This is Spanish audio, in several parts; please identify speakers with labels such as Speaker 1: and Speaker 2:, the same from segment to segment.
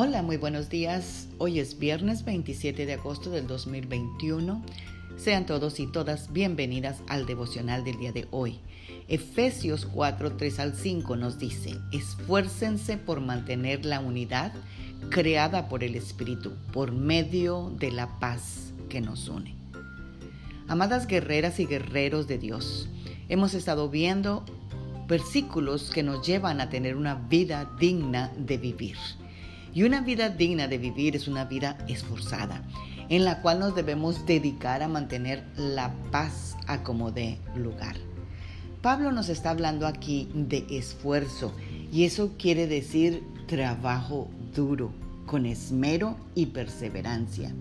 Speaker 1: Hola, muy buenos días. Hoy es viernes 27 de agosto del 2021. Sean todos y todas bienvenidas al devocional del día de hoy. Efesios 4, 3 al 5 nos dice, esfuércense por mantener la unidad creada por el Espíritu, por medio de la paz que nos une. Amadas guerreras y guerreros de Dios, hemos estado viendo versículos que nos llevan a tener una vida digna de vivir. Y una vida digna de vivir es una vida esforzada, en la cual nos debemos dedicar a mantener la paz a lugar. Pablo nos está hablando aquí de esfuerzo y eso quiere decir trabajo duro, con esmero y perseverancia.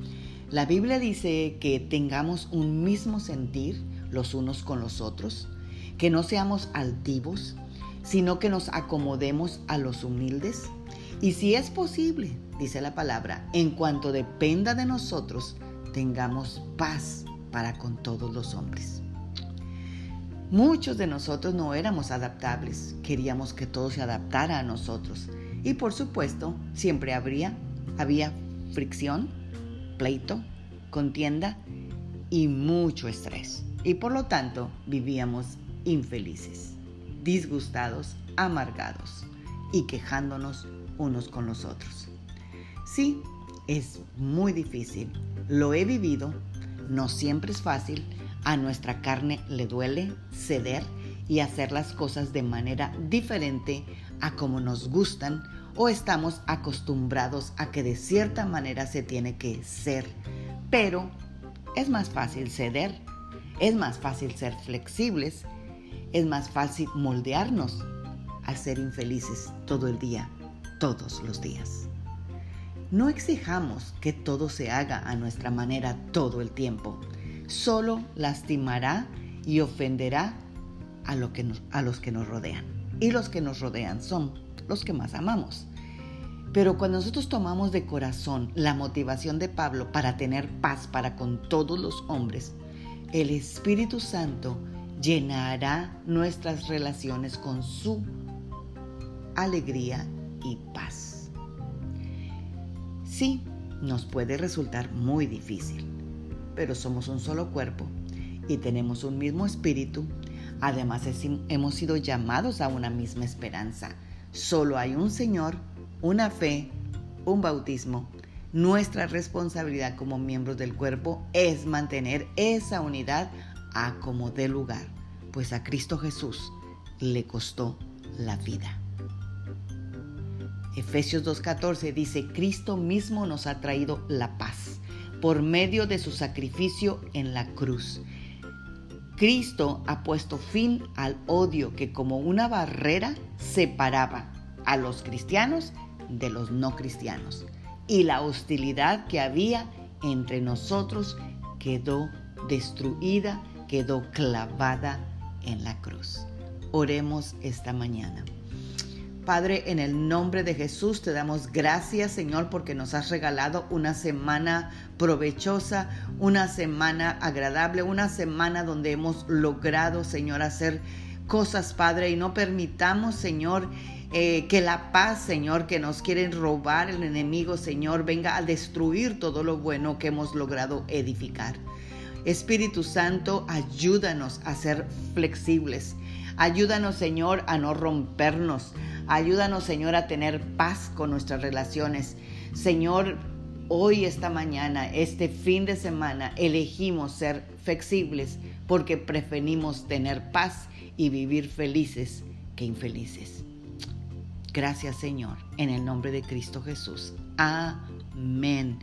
Speaker 1: La Biblia dice que tengamos un mismo sentir los unos con los otros, que no seamos altivos, sino que nos acomodemos a los humildes, y si es posible, dice la palabra, en cuanto dependa de nosotros, tengamos paz para con todos los hombres. Muchos de nosotros no éramos adaptables, queríamos que todo se adaptara a nosotros. Y por supuesto, siempre habría, había fricción, pleito, contienda y mucho estrés. Y por lo tanto, vivíamos infelices, disgustados, amargados y quejándonos unos con los otros. Sí, es muy difícil, lo he vivido, no siempre es fácil, a nuestra carne le duele ceder y hacer las cosas de manera diferente a como nos gustan o estamos acostumbrados a que de cierta manera se tiene que ser. Pero es más fácil ceder, es más fácil ser flexibles, es más fácil moldearnos a ser infelices todo el día todos los días. No exijamos que todo se haga a nuestra manera todo el tiempo. Solo lastimará y ofenderá a, los que nos rodean. Y los que nos rodean son los que más amamos. Pero cuando nosotros tomamos de corazón la motivación de Pablo para tener paz para con todos los hombres, el Espíritu Santo llenará nuestras relaciones con su alegría y paz. Sí, nos puede resultar muy difícil, pero somos un solo cuerpo y tenemos un mismo espíritu. Además, hemos sido llamados a una misma esperanza. Solo hay un Señor, una fe, un bautismo. Nuestra responsabilidad como miembros del cuerpo es mantener esa unidad a como dé lugar, pues a Cristo Jesús le costó la vida. Efesios 2.14 dice, Cristo mismo nos ha traído la paz por medio de su sacrificio en la cruz. Cristo ha puesto fin al odio que como una barrera separaba a los cristianos de los no cristianos. Y la hostilidad que había entre nosotros quedó destruida, quedó clavada en la cruz. Oremos esta mañana. Padre, en el nombre de Jesús te damos gracias, Señor, porque nos has regalado una semana provechosa, una semana agradable, una semana donde hemos logrado, Señor, hacer cosas, Padre, y no permitamos, Señor, eh, que la paz, Señor, que nos quieren robar el enemigo, Señor, venga a destruir todo lo bueno que hemos logrado edificar. Espíritu Santo, ayúdanos a ser flexibles. Ayúdanos, Señor, a no rompernos. Ayúdanos, Señor, a tener paz con nuestras relaciones. Señor, hoy, esta mañana, este fin de semana, elegimos ser flexibles porque preferimos tener paz y vivir felices que infelices. Gracias, Señor, en el nombre de Cristo Jesús. Amén.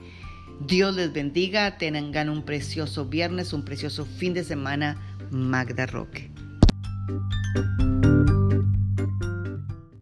Speaker 1: Dios les bendiga, tengan un precioso viernes, un precioso fin de semana. Magda Roque.